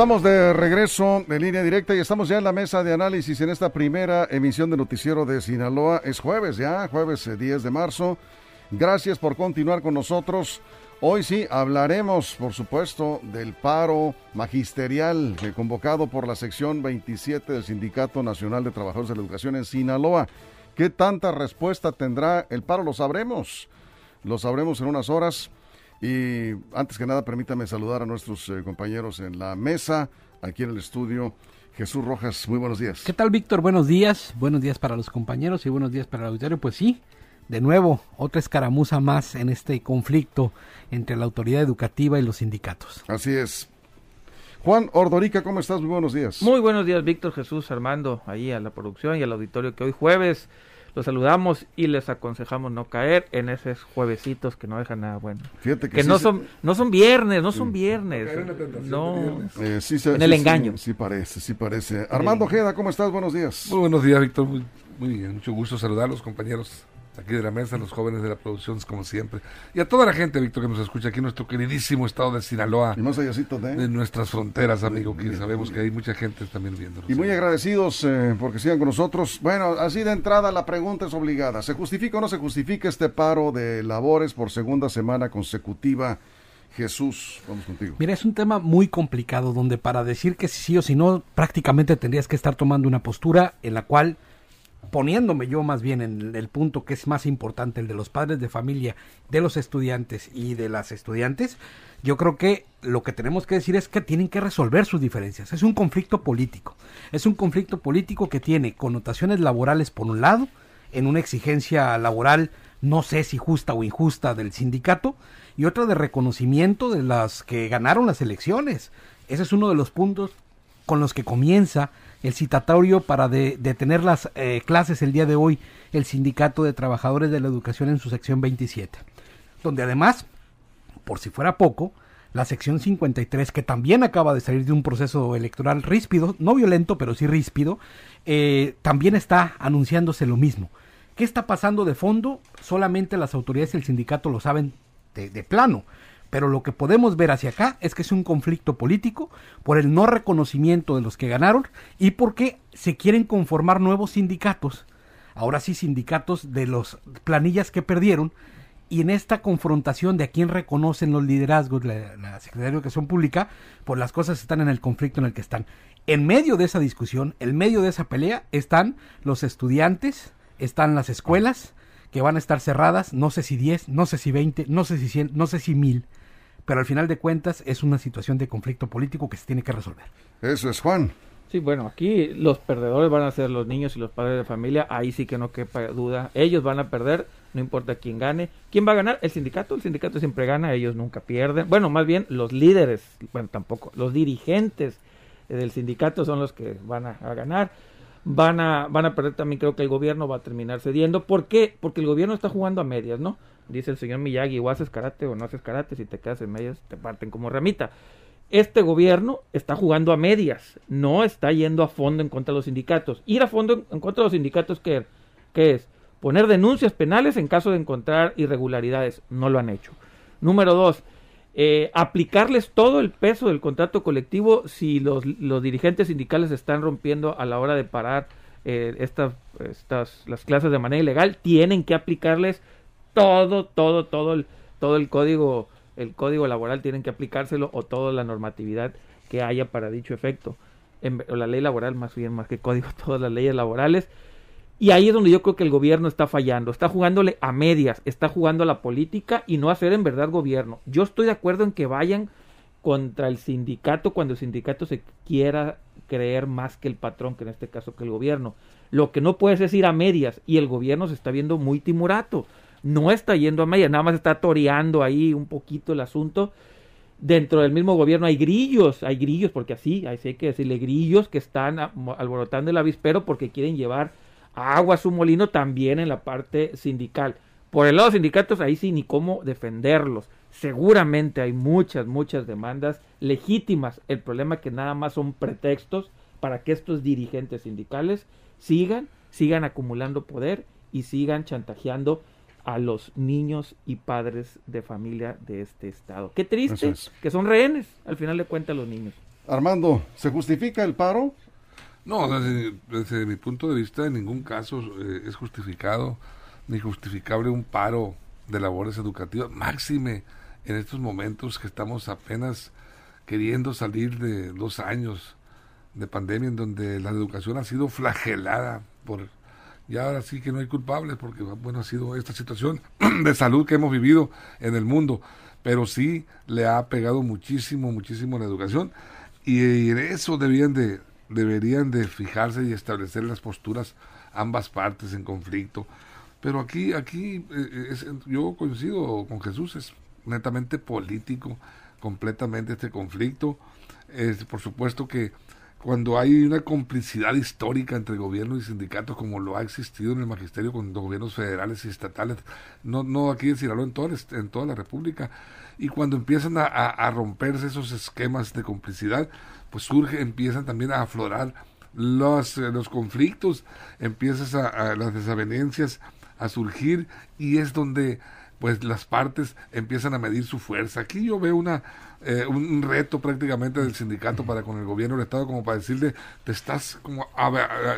Estamos de regreso en línea directa y estamos ya en la mesa de análisis en esta primera emisión de Noticiero de Sinaloa. Es jueves ya, jueves 10 eh, de marzo. Gracias por continuar con nosotros. Hoy sí hablaremos, por supuesto, del paro magisterial que convocado por la sección 27 del Sindicato Nacional de Trabajadores de la Educación en Sinaloa. ¿Qué tanta respuesta tendrá el paro? Lo sabremos. Lo sabremos en unas horas. Y antes que nada, permítame saludar a nuestros eh, compañeros en la mesa, aquí en el estudio. Jesús Rojas, muy buenos días. ¿Qué tal, Víctor? Buenos días. Buenos días para los compañeros y buenos días para el auditorio. Pues sí, de nuevo, otra escaramuza más en este conflicto entre la autoridad educativa y los sindicatos. Así es. Juan Ordorica, ¿cómo estás? Muy buenos días. Muy buenos días, Víctor Jesús Armando, ahí a la producción y al auditorio que hoy jueves los saludamos y les aconsejamos no caer en esos juevesitos que no dejan nada bueno. Fíjate que, no son no son viernes, no son viernes. No, eh, en el engaño. Sí, parece, sí parece. Armando Ojeda, ¿cómo estás? Buenos días. Muy buenos días, Víctor. Muy, muy bien, mucho gusto saludarlos, compañeros aquí de la mesa, los jóvenes de la producción, como siempre. Y a toda la gente, Víctor, que nos escucha aquí en nuestro queridísimo estado de Sinaloa. Y más de... de nuestras fronteras, amigo, que sabemos que hay mucha gente también viendo. Y muy agradecidos eh, porque sigan con nosotros. Bueno, así de entrada la pregunta es obligada. ¿Se justifica o no se justifica este paro de labores por segunda semana consecutiva? Jesús, vamos contigo. Mira, es un tema muy complicado donde para decir que sí o si no, prácticamente tendrías que estar tomando una postura en la cual poniéndome yo más bien en el punto que es más importante, el de los padres de familia, de los estudiantes y de las estudiantes, yo creo que lo que tenemos que decir es que tienen que resolver sus diferencias. Es un conflicto político. Es un conflicto político que tiene connotaciones laborales por un lado, en una exigencia laboral no sé si justa o injusta del sindicato, y otra de reconocimiento de las que ganaron las elecciones. Ese es uno de los puntos con los que comienza el citatorio para detener las eh, clases el día de hoy el Sindicato de Trabajadores de la Educación en su sección 27, donde además, por si fuera poco, la sección 53, que también acaba de salir de un proceso electoral ríspido, no violento, pero sí ríspido, eh, también está anunciándose lo mismo. ¿Qué está pasando de fondo? Solamente las autoridades y el sindicato lo saben de plano pero lo que podemos ver hacia acá es que es un conflicto político por el no reconocimiento de los que ganaron y porque se quieren conformar nuevos sindicatos, ahora sí sindicatos de los planillas que perdieron, y en esta confrontación de a quién reconocen los liderazgos, la, la Secretaría de Educación Pública, pues las cosas están en el conflicto en el que están. En medio de esa discusión, en medio de esa pelea, están los estudiantes, están las escuelas, que van a estar cerradas, no sé si 10, no sé si 20, no sé si 100, no sé si 1000 pero al final de cuentas es una situación de conflicto político que se tiene que resolver. Eso es Juan. Sí, bueno, aquí los perdedores van a ser los niños y los padres de familia, ahí sí que no quepa duda, ellos van a perder, no importa quién gane. ¿Quién va a ganar? El sindicato, el sindicato siempre gana, ellos nunca pierden. Bueno, más bien los líderes, bueno, tampoco, los dirigentes del sindicato son los que van a, a ganar van a, van a perder también, creo que el gobierno va a terminar cediendo. ¿Por qué? Porque el gobierno está jugando a medias, ¿no? Dice el señor Miyagi, o haces karate o no haces karate, si te quedas en medias te parten como ramita. Este gobierno está jugando a medias, no está yendo a fondo en contra de los sindicatos. Ir a fondo en contra de los sindicatos, ¿qué, qué es? Poner denuncias penales en caso de encontrar irregularidades. No lo han hecho. Número dos, eh, aplicarles todo el peso del contrato colectivo si los, los, dirigentes sindicales están rompiendo a la hora de parar eh, estas, estas, las clases de manera ilegal, tienen que aplicarles todo, todo, todo el, todo el código, el código laboral tienen que aplicárselo o toda la normatividad que haya para dicho efecto. En, o la ley laboral, más bien, más que código, todas las leyes laborales. Y ahí es donde yo creo que el gobierno está fallando, está jugándole a medias, está jugando a la política y no hacer en verdad gobierno. Yo estoy de acuerdo en que vayan contra el sindicato cuando el sindicato se quiera creer más que el patrón, que en este caso que el gobierno. Lo que no puedes es ir a medias y el gobierno se está viendo muy timorato no está yendo a media, nada más está toreando ahí un poquito el asunto. Dentro del mismo gobierno hay grillos, hay grillos, porque así, así hay que decirle grillos que están alborotando el avispero porque quieren llevar agua a su molino también en la parte sindical. Por el lado de sindicatos, ahí sí, ni cómo defenderlos. Seguramente hay muchas, muchas demandas legítimas. El problema es que nada más son pretextos para que estos dirigentes sindicales sigan, sigan acumulando poder y sigan chantajeando a los niños y padres de familia de este estado. Qué triste que son rehenes, al final de cuentas, los niños. Armando, ¿se justifica el paro? No, desde, mi punto de vista, en ningún caso eh, es justificado ni justificable un paro de labores educativas, máxime en estos momentos que estamos apenas queriendo salir de dos años de pandemia en donde la educación ha sido flagelada por y ahora sí que no hay culpables porque bueno ha sido esta situación de salud que hemos vivido en el mundo pero sí le ha pegado muchísimo muchísimo la educación y, en eso deberían de deberían de fijarse y establecer las posturas ambas partes en conflicto. Pero aquí aquí eh, yo coincido con Jesús es netamente político completamente este conflicto. Es por supuesto que cuando hay una complicidad histórica entre gobierno y sindicatos como lo ha existido en el magisterio con los gobiernos federales y estatales, no, no aquí en Sinaloa, en toda, en toda la República, y cuando empiezan a, romperse esos esquemas de complicidad, pues surge, empiezan también a aflorar los, eh, los conflictos, empiezan a, las desavenencias a surgir y es donde pues las partes empiezan a medir su fuerza. Aquí yo veo una eh, un reto prácticamente del sindicato para con el gobierno del Estado, como para decirle, te estás como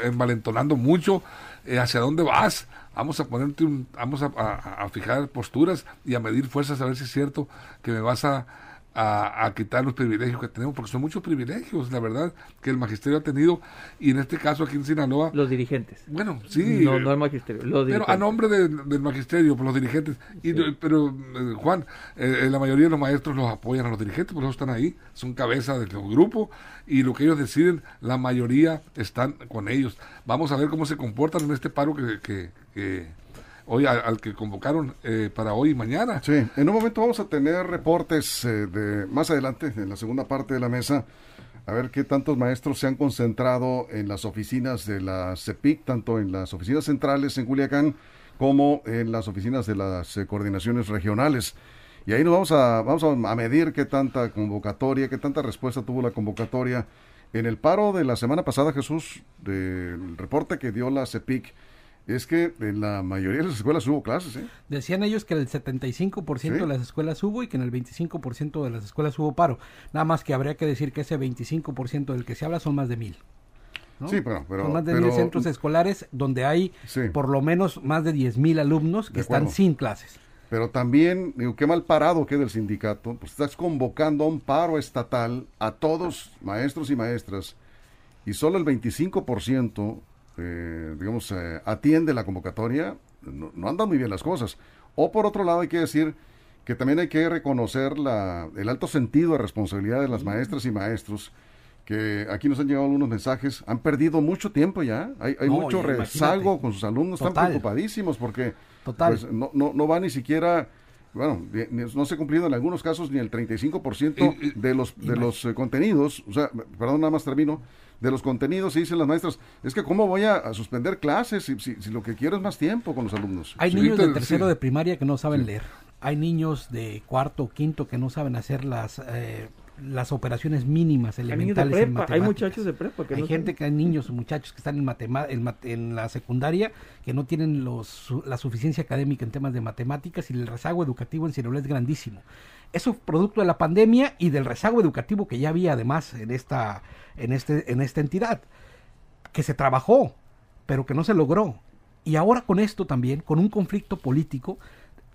envalentonando mucho, eh, ¿hacia dónde vas? Vamos a ponerte un, vamos a fijar posturas y a medir fuerzas a ver si es cierto que me vas a a, quitar los privilegios que tenemos, porque son muchos privilegios, la verdad, que el magisterio ha tenido, y en este caso aquí en Sinaloa... Los dirigentes. Bueno, sí. No, no el magisterio, los Pero a nombre del magisterio, por los dirigentes. Y, Pero, eh, Juan, eh, eh, la mayoría de los maestros los apoyan a los dirigentes, por eso están ahí, son cabeza del grupo, y lo que ellos deciden, la mayoría están con ellos. Vamos a ver cómo se comportan en este paro que, que hoy al, que convocaron eh, para hoy y mañana. Sí, en un momento vamos a tener reportes eh, de más adelante, en la segunda parte de la mesa, a ver qué tantos maestros se han concentrado en las oficinas de la CEPIC, tanto en las oficinas centrales en Culiacán como en las oficinas de las eh, coordinaciones regionales. Y ahí nos vamos a, vamos a medir qué tanta convocatoria, qué tanta respuesta tuvo la convocatoria. En el paro de la semana pasada, Jesús, del reporte que dio la CEPIC, es que en la mayoría de las escuelas hubo clases. ¿eh? Decían ellos que el 75% de las escuelas hubo y que en el 25% de las escuelas hubo paro. Nada más que habría que decir que ese 25% del que se habla son más de mil. Sí, pero, son más de mil centros escolares donde hay por lo menos más de diez mil alumnos que están sin clases. Pero también, digo, qué mal parado queda el sindicato, pues estás convocando a un paro estatal a todos, maestros y maestras, y solo el 25% eh, digamos, eh, atiende la convocatoria, no, andan muy bien las cosas. O por otro lado hay que decir que también hay que reconocer la, el alto sentido de responsabilidad de las maestras y maestros que aquí nos han llegado algunos mensajes, han perdido mucho tiempo ya, hay, mucho rezago con sus alumnos, están preocupadísimos porque pues, no, no, no va ni siquiera bueno, no se ha cumplido en algunos casos ni el 35% de los de los eh, contenidos, o sea, perdón, nada más termino, de los contenidos, y dicen las maestras, es que cómo voy a, suspender clases si, si, lo que quiero es más tiempo con los alumnos. Hay niños de tercero de primaria que no saben leer, hay niños de cuarto o quinto que no saben hacer las... Eh, las operaciones mínimas elementales hay, hay muchachos de prepa que hay gente que hay niños muchachos que están en, en, en, la secundaria que no tienen los, la suficiencia académica en temas de matemáticas y el rezago educativo en Sinaloa es grandísimo eso producto de la pandemia y del rezago educativo que ya había además en esta, en este, en esta entidad, que se trabajó, pero que no se logró. Y ahora con esto también, con un conflicto político,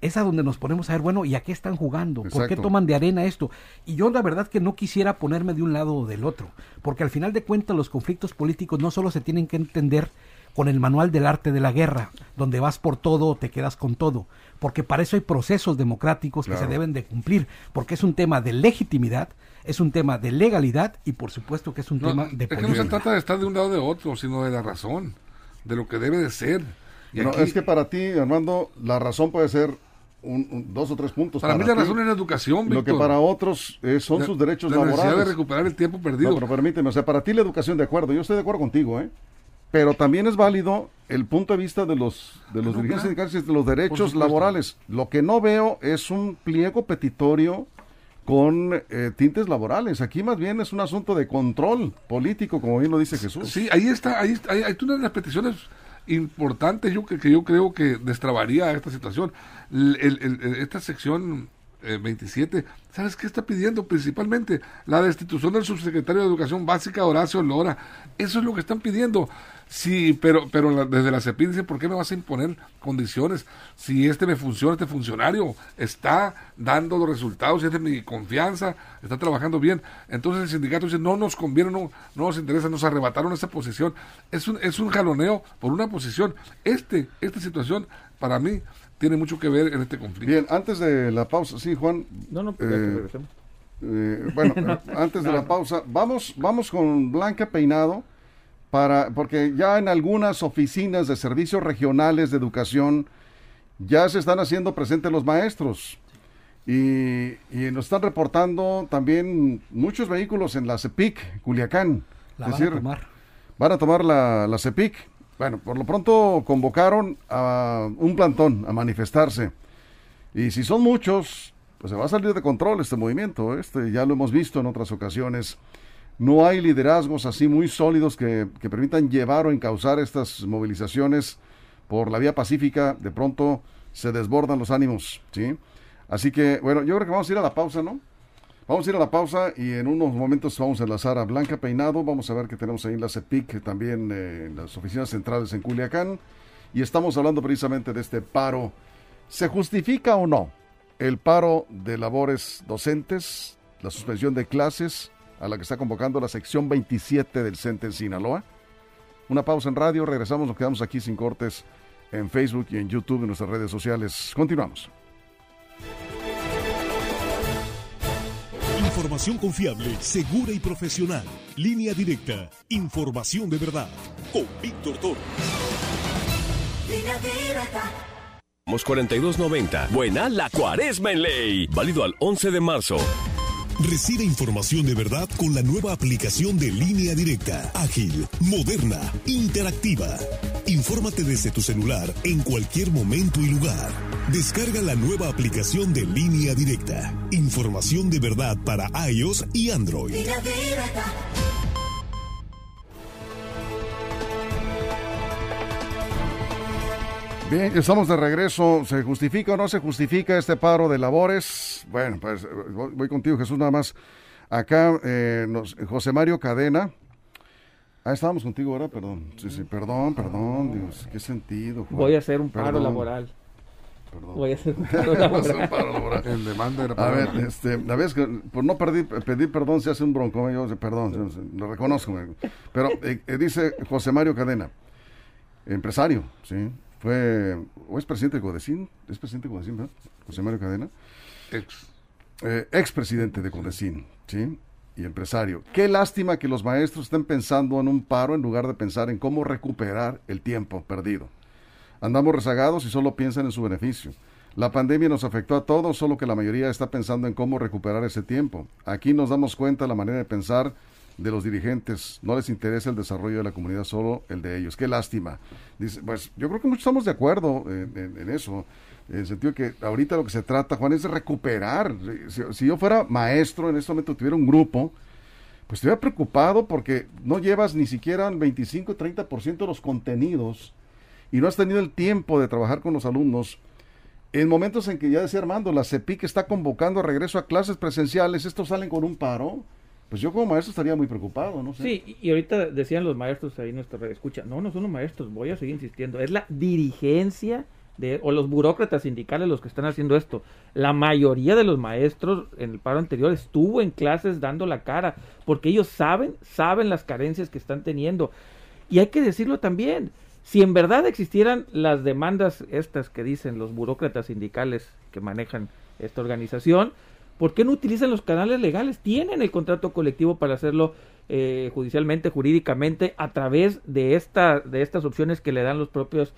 es a donde nos ponemos a ver, bueno, ¿y a qué están jugando? ¿Por qué toman de arena esto? Y yo la verdad que no quisiera ponerme de un lado o del otro, porque al final de cuentas los conflictos políticos no solo se tienen que entender con el manual del arte de la guerra, donde vas por todo o te quedas con todo, porque para eso hay procesos democráticos que se deben de cumplir, porque es un tema de legitimidad, es un tema de legalidad y por supuesto que es un tema de política. no se trata de estar de un lado o de otro, sino de la razón, de lo que debe de ser. Y No, aquí- es que para ti, Armando, la razón puede ser un- un- dos o tres puntos. para mí la razón es la educación, Lo que para otros eh, son La- sus derechos la necesidad laborales. de recuperar el tiempo perdido. No, pero permíteme, o sea, para ti la educación, de acuerdo, yo estoy de acuerdo contigo, ¿eh? Pero también es válido el punto de vista de los, de los No, dirigentes sindicales y de los derechos laborales. Lo que no veo es un pliego petitorio con eh, tintes laborales. Aquí más bien es un asunto de control político, como bien lo dice Jesús. Sí, ahí está, ahí está, ahí hay una de las peticiones importantes yo que, que yo creo que destrabaría esta situación. El- esta sección eh, 27, ¿sabes qué está pidiendo? Principalmente la destitución del subsecretario de Educación Básica Horacio Lora. Eso es lo que están pidiendo. Sí, pero, pero la- desde la CEPI dicen, ¿por qué me vas a imponer condiciones? Si este me funciona, este funcionario está dando los resultados, es de mi confianza, está trabajando bien. Entonces el sindicato dice, no nos conviene, no, no nos interesa, nos arrebataron esa posición. Es un, es un jaloneo por una posición. Este, esta situación, para mí, tiene mucho que ver en este conflicto. Bien, antes de la pausa, sí, Juan. No, no, eh. Eh, bueno, antes de la pausa, vamos, vamos con Blanca Peinado para, porque ya en algunas oficinas de servicios regionales de educación ya se están haciendo presentes los maestros y, y nos están reportando también muchos vehículos en la CEPIC, Culiacán. La Es van a decir, tomar. van a tomar la, la CEPIC. Bueno, por lo pronto convocaron a un plantón a manifestarse. Y si son muchos, pues se va a salir de control este movimiento. Este ya lo hemos visto en otras ocasiones. No hay liderazgos así muy sólidos que, que permitan llevar o encauzar estas movilizaciones por la vía pacífica. De pronto se desbordan los ánimos, ¿sí? Así que, bueno, yo creo que vamos a ir a la pausa, ¿no? Vamos a ir a la pausa y en unos momentos vamos a enlazar a Blanca Peinado. Vamos a ver que tenemos ahí en la CEPIC, también eh, en las oficinas centrales en Culiacán. Y estamos hablando precisamente de este paro. ¿Se justifica o no el paro de labores docentes, la suspensión de clases a la que está convocando la sección 27 del CENTE en Sinaloa? Una pausa en radio, regresamos, nos quedamos aquí sin cortes en Facebook y en YouTube, en nuestras redes sociales. Continuamos. Información confiable, segura y profesional. Línea directa. Información de verdad. Con Víctor Toro. Mos 4290. Buena la cuaresma en ley. Válido al 11 de marzo. Recibe información de verdad con la nueva aplicación de línea directa. Ágil, moderna, interactiva. Infórmate desde tu celular en cualquier momento y lugar. Descarga la nueva aplicación de línea directa. Información de verdad para iOS y Android. Bien, estamos de regreso. ¿Se justifica o no se justifica este paro de labores? Bueno, pues eh, voy contigo, Jesús, nada más. Acá, eh, nos- José Mario Cadena. Ah, estábamos contigo ahora, perdón. Sí, sí, perdón, perdón. Dios, qué sentido. Juan. Voy a hacer un paro Perdón, laboral. perdón. Voy a hacer un paro laboral. En demanda de la A ver, este, la vez que por no pedir, pedir perdón se hace un bronco, yo perdón, yo lo reconozco. Pero eh, eh, dice José Mario Cadena, empresario, ¿sí? Fue, o es presidente de Codecín, es presidente de Codecín, ¿verdad? José Mario Cadena, Ex. eh, expresidente de Codecín, ¿sí? Y empresario. Qué lástima que los maestros estén pensando en un paro en lugar de pensar en cómo recuperar el tiempo perdido. Andamos rezagados y solo piensan en su beneficio. La pandemia nos afectó a todos, solo que la mayoría está pensando en cómo recuperar ese tiempo. Aquí nos damos cuenta de la manera de pensar de los dirigentes. No les interesa el desarrollo de la comunidad, solo el de ellos. Qué lástima. Dice, pues yo creo que muchos estamos de acuerdo en, eso. En el sentido que ahorita lo que se trata, Juan, es de recuperar. Si, si yo fuera maestro en este momento, tuviera un grupo, pues estuviera preocupado porque no llevas ni siquiera el 25 30% de los contenidos y no has tenido el tiempo de trabajar con los alumnos. En momentos en que ya decía Armando, la CEPIC está convocando a regreso a clases presenciales, estos salen con un paro, pues yo como maestro estaría muy preocupado, ¿no sé. Sí, y- ahorita decían los maestros ahí en nuestra red, escucha, no, no son los maestros, voy a seguir insistiendo, es la dirigencia de, o los burócratas sindicales los que están haciendo esto. La mayoría de los maestros en el paro anterior estuvo en clases dando la cara, porque ellos saben, saben las carencias que están teniendo. Y hay que decirlo también, si en verdad existieran las demandas estas que dicen los burócratas sindicales que manejan esta organización, ¿por qué no utilizan los canales legales? Tienen el contrato colectivo para hacerlo eh, judicialmente, jurídicamente, a través de, esta, de estas opciones que le dan los propios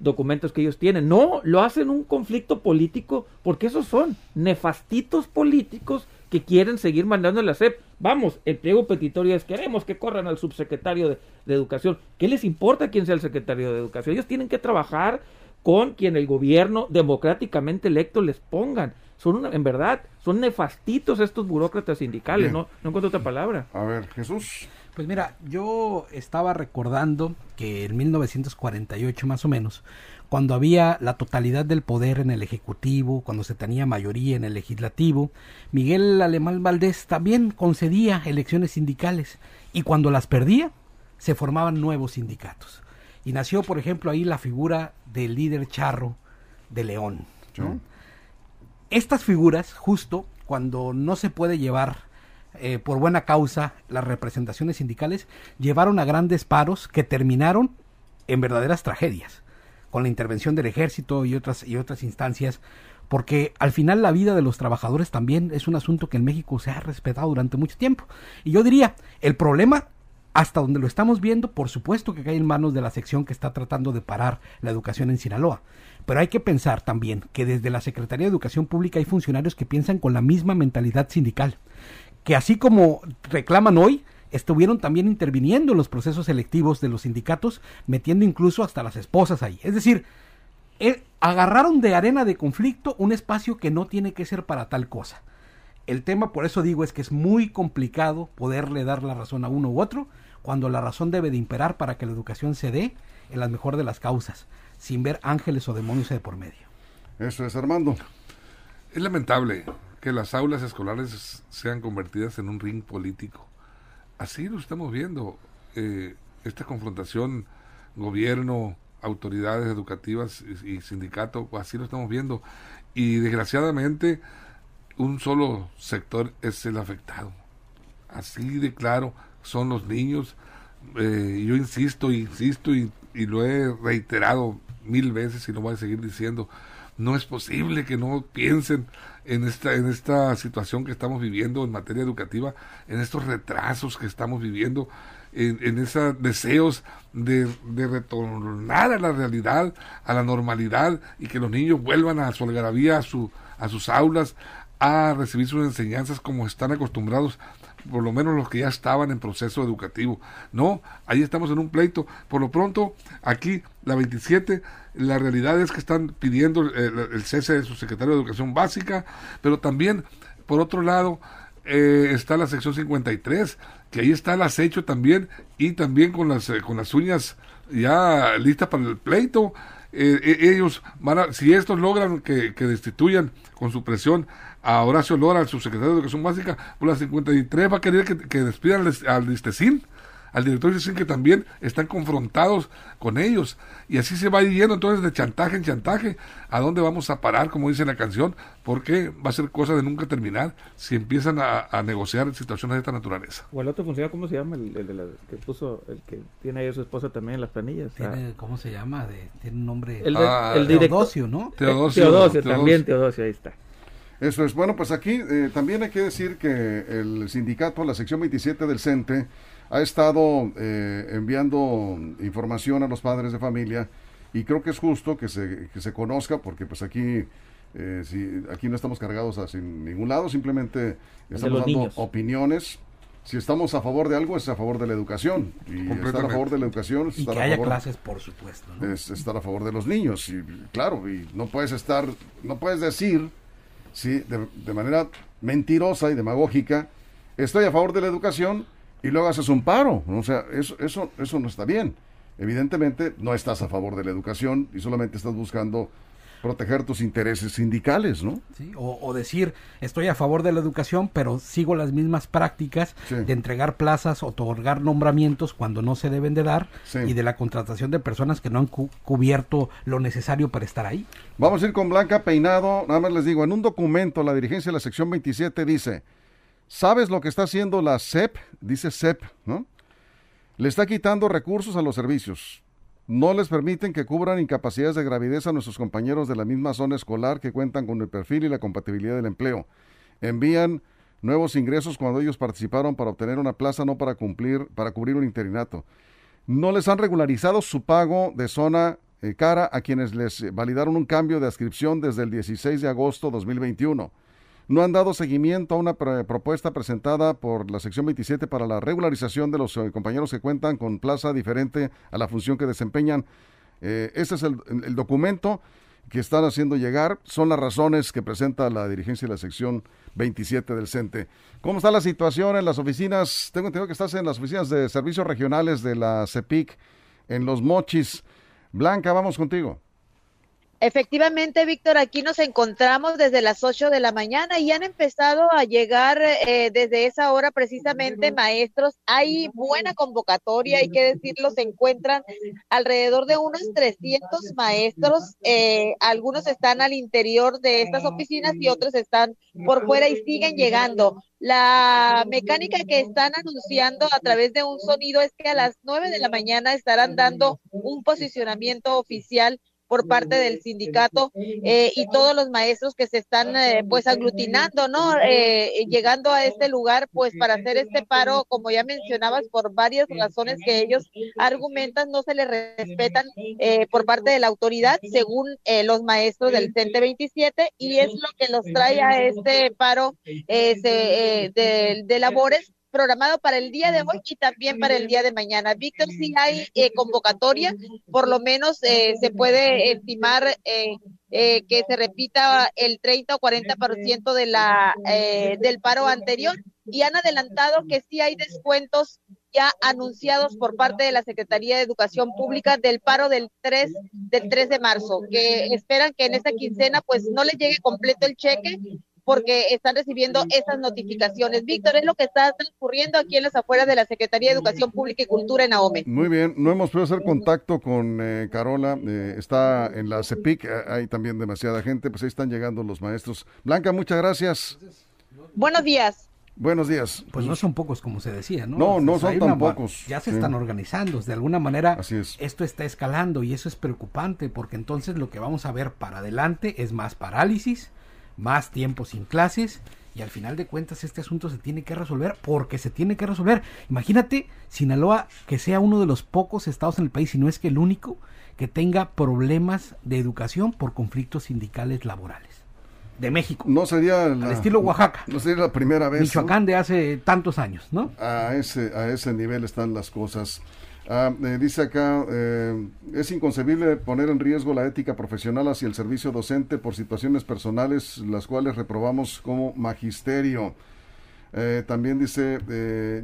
documentos que ellos tienen. No, lo hacen un conflicto político porque esos son nefastitos políticos que quieren seguir mandando la SEP. Vamos, el pliego petitorio es queremos que corran al subsecretario de, de Educación. ¿Qué les importa quién sea el secretario de Educación? Ellos tienen que trabajar con quien el gobierno democráticamente electo les pongan. Son una- en verdad, son nefastitos estos burócratas sindicales, Bien. no, no encuentro otra palabra. A ver, Jesús. Pues mira, yo estaba recordando que en 1948 más o menos, cuando había la totalidad del poder en el Ejecutivo, cuando se tenía mayoría en el Legislativo, Miguel Alemán Valdés también concedía elecciones sindicales y cuando las perdía, se formaban nuevos sindicatos. Y nació, por ejemplo, ahí la figura del líder charro de León. ¿no? Estas figuras, justo cuando no se puede llevar eh, por buena causa las representaciones sindicales, llevaron a grandes paros que terminaron en verdaderas tragedias, con la intervención del ejército y otras, y otras instancias, porque al final la vida de los trabajadores también es un asunto que en México se ha respetado durante mucho tiempo. Y yo diría, el problema hasta donde lo estamos viendo, por supuesto que cae en manos de la sección que está tratando de parar la educación en Sinaloa. Pero hay que pensar también que desde la Secretaría de Educación Pública hay funcionarios que piensan con la misma mentalidad sindical, que así como reclaman hoy, estuvieron también interviniendo en los procesos selectivos de los sindicatos, metiendo incluso hasta las esposas ahí. Es decir, eh, agarraron de arena de conflicto un espacio que no tiene que ser para tal cosa. El tema, por eso digo, es que es muy complicado poderle dar la razón a uno u otro, cuando la razón debe de imperar para que la educación se dé en la mejor de las causas, sin ver ángeles o demonios de por medio. Eso es Armando. Es lamentable que las aulas escolares sean convertidas en un ring político. Así lo estamos viendo. eh, esta confrontación gobierno, autoridades educativas y, sindicato, así lo estamos viendo. Y desgraciadamente un solo sector es el afectado. Así de claro son los niños. Eh, yo insisto, insisto y lo he reiterado mil veces y lo voy a seguir diciendo. No es posible que no piensen en esta, en esta situación que estamos viviendo en materia educativa, en estos retrasos que estamos viviendo, en, en esos deseos de, de retornar a la realidad, a la normalidad y que los niños vuelvan a su algarabía, a, su, a sus aulas, a recibir sus enseñanzas como están acostumbrados por lo menos los que ya estaban en proceso educativo. No, ahí estamos en un pleito. Por lo pronto, aquí, la 27, la realidad es que están pidiendo el, el cese de su secretario de Educación Básica, pero también, por otro lado, eh, está la sección 53, que ahí está el acecho también, y también con las, eh, con las uñas ya listas para el pleito. Eh, eh, ellos van a, si estos logran que, que destituyan con su presión a Horacio Lora, al subsecretario de Educación Básica, por la 53 va a querer que, que despidan al, al Istecín, al director de Istecín, que también están confrontados con ellos. Y así se va yendo entonces de chantaje en chantaje. ¿A dónde vamos a parar, como dice la canción? Porque va a ser cosa de nunca terminar si empiezan a, a negociar situaciones de esta naturaleza. O el otro funcionario, ¿cómo se llama? El, el de la, que puso, el que tiene ahí a su esposa también en las planillas. Ah, ¿Cómo se llama? De- tiene un nombre. el, de- Ah, el director. Teodosio, ¿no? Teodosio, Teodosio, Teodosio. también Teodosio, ahí está. Eso es. Bueno, pues aquí eh, también hay que decir que el sindicato, la sección 27 del CENTE, ha estado eh, enviando información a los padres de familia y creo que es justo que se, que se conozca porque pues aquí, eh, si, aquí no estamos cargados hacia ningún lado, simplemente estamos dando niños. opiniones. Si estamos a favor de algo, es a favor de la educación. Y estar a favor de la educación es Y estar que a haya favor clases, por supuesto. ¿no? es estar a favor de los niños. Y claro, y no puedes estar, no puedes decir, sí, de, de manera mentirosa y demagógica, estoy a favor de la educación y luego haces un paro. O sea, eso, eso, eso no está bien. Evidentemente no estás a favor de la educación y solamente estás buscando proteger tus intereses sindicales, ¿no? ¿sí? O, o decir, estoy a favor de la educación, pero sigo las mismas prácticas Sí. de entregar plazas, otorgar nombramientos cuando no se deben de dar Sí. y de la contratación de personas que no han cu- cubierto lo necesario para estar ahí. Vamos a ir con Blanca Peinado. Nada más les digo, en un documento, la dirigencia de la sección 27 dice, ¿sabes lo que está haciendo la CEP? Dice CEP, ¿no? Le está quitando recursos a los servicios. No les permiten que cubran incapacidades de gravidez a nuestros compañeros de la misma zona escolar que cuentan con el perfil y la compatibilidad del empleo. Envían nuevos ingresos cuando ellos participaron para obtener una plaza, no para cumplir, para cubrir un interinato. No les han regularizado su pago de zona eh, cara a quienes les validaron un cambio de adscripción desde el 16 de agosto 2021. No han dado seguimiento a una propuesta presentada por la sección 27 para la regularización de los eh, compañeros que cuentan con plaza diferente a la función que desempeñan. Este es el, el documento que están haciendo llegar. Son las razones que presenta la dirigencia de la sección 27 del CENTE. ¿Cómo está la situación en las oficinas? Tengo entendido que estás en las oficinas de servicios regionales de la CEPIC en Los Mochis. Blanca, vamos contigo. Efectivamente, Víctor, aquí nos encontramos desde las 8 de la mañana y han empezado a llegar eh, desde esa hora precisamente maestros. Hay buena convocatoria, hay que decirlo, se encuentran alrededor de unos 300 maestros. Eh, algunos están al interior de estas oficinas y otros están por fuera y siguen llegando. La mecánica que están anunciando a través de un sonido es que a las 9 de la mañana estarán dando un posicionamiento oficial por parte del sindicato eh, y todos los maestros que se están eh, pues aglutinando, ¿no? Eh, llegando a este lugar pues para hacer este paro, como ya mencionabas, por varias razones que ellos argumentan no se les respetan por parte de la autoridad, según los maestros del CENTE 27, y es lo que los trae a este paro de, de labores programado para el día de hoy y también para el día de mañana. Víctor, si hay eh, convocatoria, por lo menos eh, se puede estimar eh, que se repita el 30 o 40% de la, del paro anterior y han adelantado que sí hay descuentos ya anunciados por parte de la Secretaría de Educación Pública del paro del 3 del 3 de marzo, que esperan que en esta quincena pues no les llegue completo el cheque, porque están recibiendo esas notificaciones. Víctor, es lo que está transcurriendo aquí en las afueras de la Secretaría de Educación Pública y Cultura en AOME. Muy bien, no hemos podido hacer contacto con eh, Carola, eh, está en la CEPIC, eh, hay también demasiada gente, pues ahí están llegando los maestros. Blanca, muchas gracias. Buenos días. Buenos días. Pues no son pocos como se decía, ¿no? No, no son tan pocos. Ya se están organizando, de alguna manera Así es. esto está escalando y eso es preocupante porque entonces lo que vamos a ver para adelante es más parálisis, más tiempo sin clases y al final de cuentas este asunto se tiene que resolver porque se tiene que resolver. Imagínate Sinaloa que sea uno de los pocos estados en el país, si no es que el único, que tenga problemas de educación por conflictos sindicales laborales. De México. No sería al estilo Oaxaca. No sería la primera vez. Michoacán de hace tantos años, ¿no? A ese a ese nivel están las cosas. Ah, eh, dice acá, eh, es inconcebible poner en riesgo la ética profesional hacia el servicio docente por situaciones personales, las cuales reprobamos como magisterio. Eh, también dice,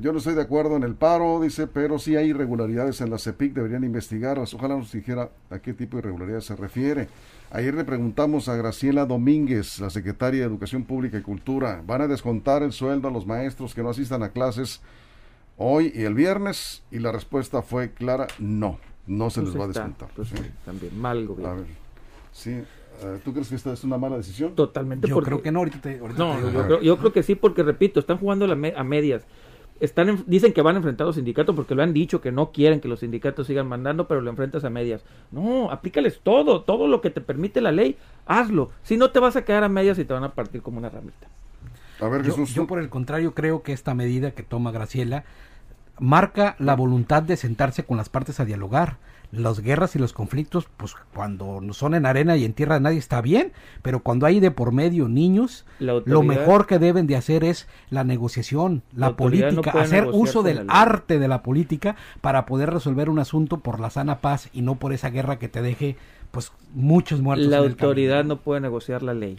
yo no estoy de acuerdo en el paro, dice, pero si hay irregularidades en la CEPIC, deberían investigarlas. Ojalá nos dijera a qué tipo de irregularidades se refiere. Ayer le preguntamos a Graciela Domínguez, la secretaria de Educación Pública y Cultura, ¿van a descontar el sueldo a los maestros que no asistan a clases? Hoy y el viernes y la respuesta fue clara, no, no se pues les va a descontar. Pues también mal gobierno. A ver, sí. Eh, ¿Tú crees que esta es una mala decisión? Totalmente. Yo creo que no, ahorita, no, yo, creo, que sí, porque repito, están jugando a medias. Están dicen que van a enfrentar a los sindicatos porque lo han dicho que no quieren que los sindicatos sigan mandando, pero lo enfrentas a medias. No, aplícales todo, todo lo que te permite la ley, hazlo. Si no te vas a quedar a medias y te van a partir como una ramita. A ver, Jesús. yo por el contrario creo que esta medida que toma Graciela marca la voluntad de sentarse con las partes a dialogar. Las guerras y los conflictos, pues cuando son en arena y en tierra de nadie está bien, pero cuando hay de por medio niños, lo mejor que deben de hacer es la negociación, la, política, hacer uso del arte de la política para poder resolver un asunto por la sana paz y no por esa guerra que te deje pues muchos muertos. La autoridad no puede negociar la ley.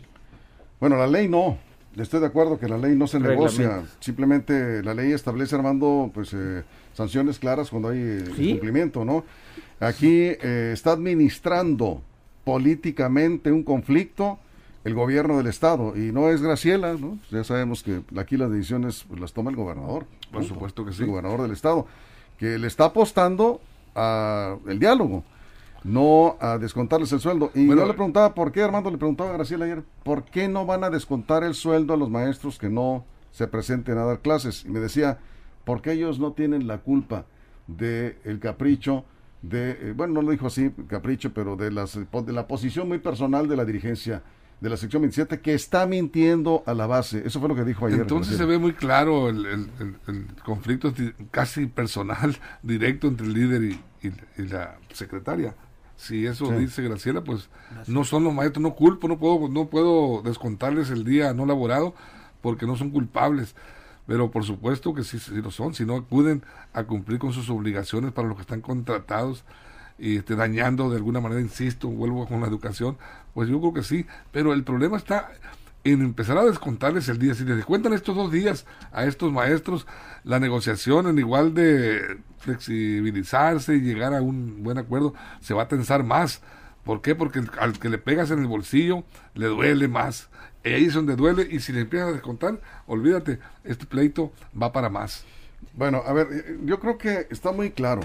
Bueno, la ley no, Estoy de acuerdo que la ley no se negocia, simplemente la ley establece, Armando, pues eh, sanciones claras cuando hay eh, incumplimiento, ¿no? Aquí eh, está administrando políticamente un conflicto el gobierno del estado y no es Graciela, ¿no? Ya sabemos que aquí las decisiones pues, las toma el gobernador, por supuesto que sí, el gobernador del estado, que le está apostando al diálogo no a descontarles el sueldo. Y yo le preguntaba por qué, Armando, le preguntaba a Graciela ayer, ¿por qué no van a descontar el sueldo a los maestros que no se presenten a dar clases? Y me decía, porque ellos no tienen la culpa del el capricho de, eh, bueno, no lo dijo así, capricho, pero de, las, de la posición muy personal de la dirigencia de la sección 27 que está mintiendo a la base. Eso fue lo que dijo ayer. Entonces se ve muy claro el, el, conflicto casi personal, directo entre el líder y la secretaria si eso Sí. dice Graciela, pues no son los maestros, no culpo, no puedo, no puedo descontarles el día no laborado porque no son culpables. Pero por supuesto que sí, sí lo son, si no acuden a cumplir con sus obligaciones para los que están contratados y este, dañando de alguna manera, insisto, vuelvo con la educación, pues yo creo que sí. Pero el problema está en empezar a descontarles el día. Si les descuentan estos dos días a estos maestros, la negociación en igual de flexibilizarse y llegar a un buen acuerdo se va a tensar más. ¿Por qué? Porque al que le pegas en el bolsillo le duele más. Ahí es donde duele y si le empiezan a descontar, olvídate, este pleito va para más. Bueno, a ver, yo creo que está muy claro.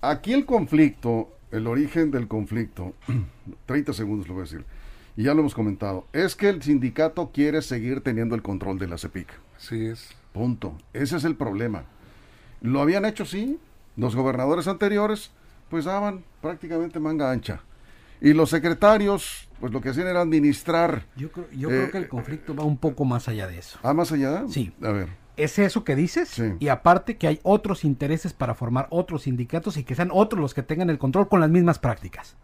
Aquí el conflicto, el origen del conflicto, 30 segundos lo voy a decir, y ya lo hemos comentado, es que el sindicato quiere seguir teniendo el control de la CEPIC. Así es. Punto. Ese es el problema. Lo habían hecho, sí. Los gobernadores anteriores, pues daban prácticamente manga ancha. Y los secretarios, pues lo que hacían era administrar. Yo, creo, yo Eh, creo que el conflicto va un poco más allá de eso. ¿Ah, más allá? Sí. A ver. Es eso que dices, Sí. y aparte que hay otros intereses para formar otros sindicatos y que sean otros los que tengan el control con las mismas prácticas.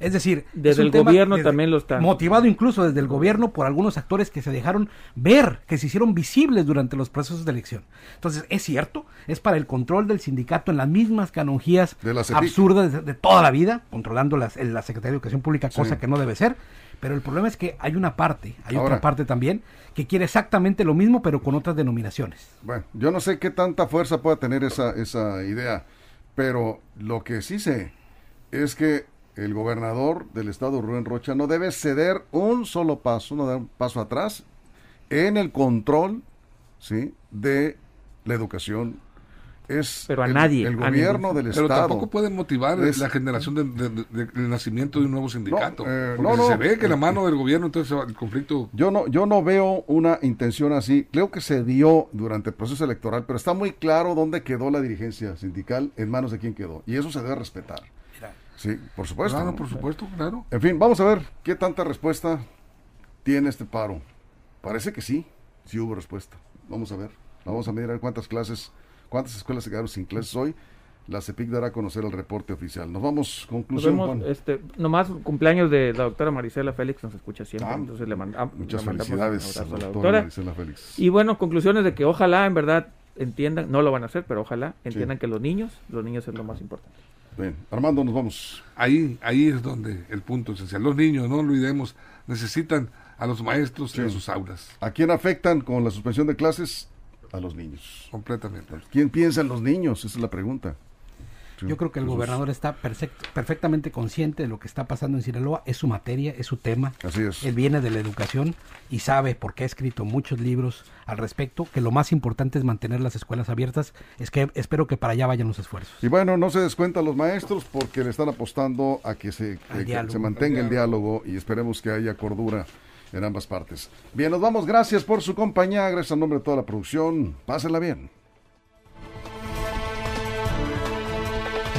Es decir, Desde es un el tema gobierno desde- también lo están. Motivado incluso desde el gobierno por algunos actores que se dejaron ver, que se hicieron visibles durante los procesos de elección. Entonces, es cierto, es para el control del sindicato en las mismas canonjías De la CEPIC. absurdas de, de toda la vida, controlando las, en la Secretaría de Educación Pública, cosa Sí. que no debe ser. Pero el problema es que hay una parte, hay Ahora- otra parte también, que quiere exactamente lo mismo, pero con otras denominaciones. Bueno, yo no sé qué tanta fuerza pueda tener esa, esa idea, pero lo que sí sé es que el gobernador del estado, Rubén Rocha, no debe ceder un solo paso, no dar un paso atrás en el control ¿sí? de la educación. Es Pero a el, nadie, el gobierno del Pero estado. tampoco pueden motivar Es- la generación de- de- de- del nacimiento de un nuevo sindicato. eh, Porque no, si no. se ve que la mano del gobierno, entonces el conflicto Yo no, yo no veo una intención así. Creo que se dio durante el proceso electoral, pero está muy claro dónde quedó la dirigencia sindical, en manos de quién quedó. Y eso se debe respetar. Sí, por supuesto. Claro, ¿no? por supuesto, claro. En fin, vamos a ver qué tanta respuesta tiene este paro. Parece que sí, sí hubo respuesta. Vamos a ver. Vamos a mirar cuántas clases, cuántas escuelas se quedaron sin clases hoy. La CEPIC dará a conocer el reporte oficial. Nos vamos, Nos conclusión. vemos, Juan. este, nomás cumpleaños de la doctora Marisela Félix, nos escucha siempre, Ah, entonces le, manda- ah, Muchas le mandamos un felicidades abrazo a la doctora. Marisela Félix. Y bueno, conclusiones de que ojalá en verdad entiendan, no lo van a hacer, pero ojalá entiendan que los niños, los niños es lo más importante. Bien, Armando, nos vamos. Ahí, ahí es donde el punto esencial. Los niños, no olvidemos, necesitan a los maestros Sí. en sus aulas, ¿A quién afectan con la suspensión de clases? A los niños. completamente. ¿Quién piensa en los niños? Esa es la pregunta. Yo creo que el gobernador está perfect- perfectamente consciente de lo que está pasando en Sinaloa, es su materia, es su tema. Así es. Él viene de la educación y sabe, porque ha escrito muchos libros al respecto, que lo más importante es mantener las escuelas abiertas. Es que espero que para allá vayan los esfuerzos. Y bueno, no se descuentan los maestros porque le están apostando a que se, Al que- se mantenga el diálogo y esperemos que haya cordura en ambas partes. Bien, nos vamos. Gracias por su compañía. Gracias en nombre de toda la producción. Pásenla bien.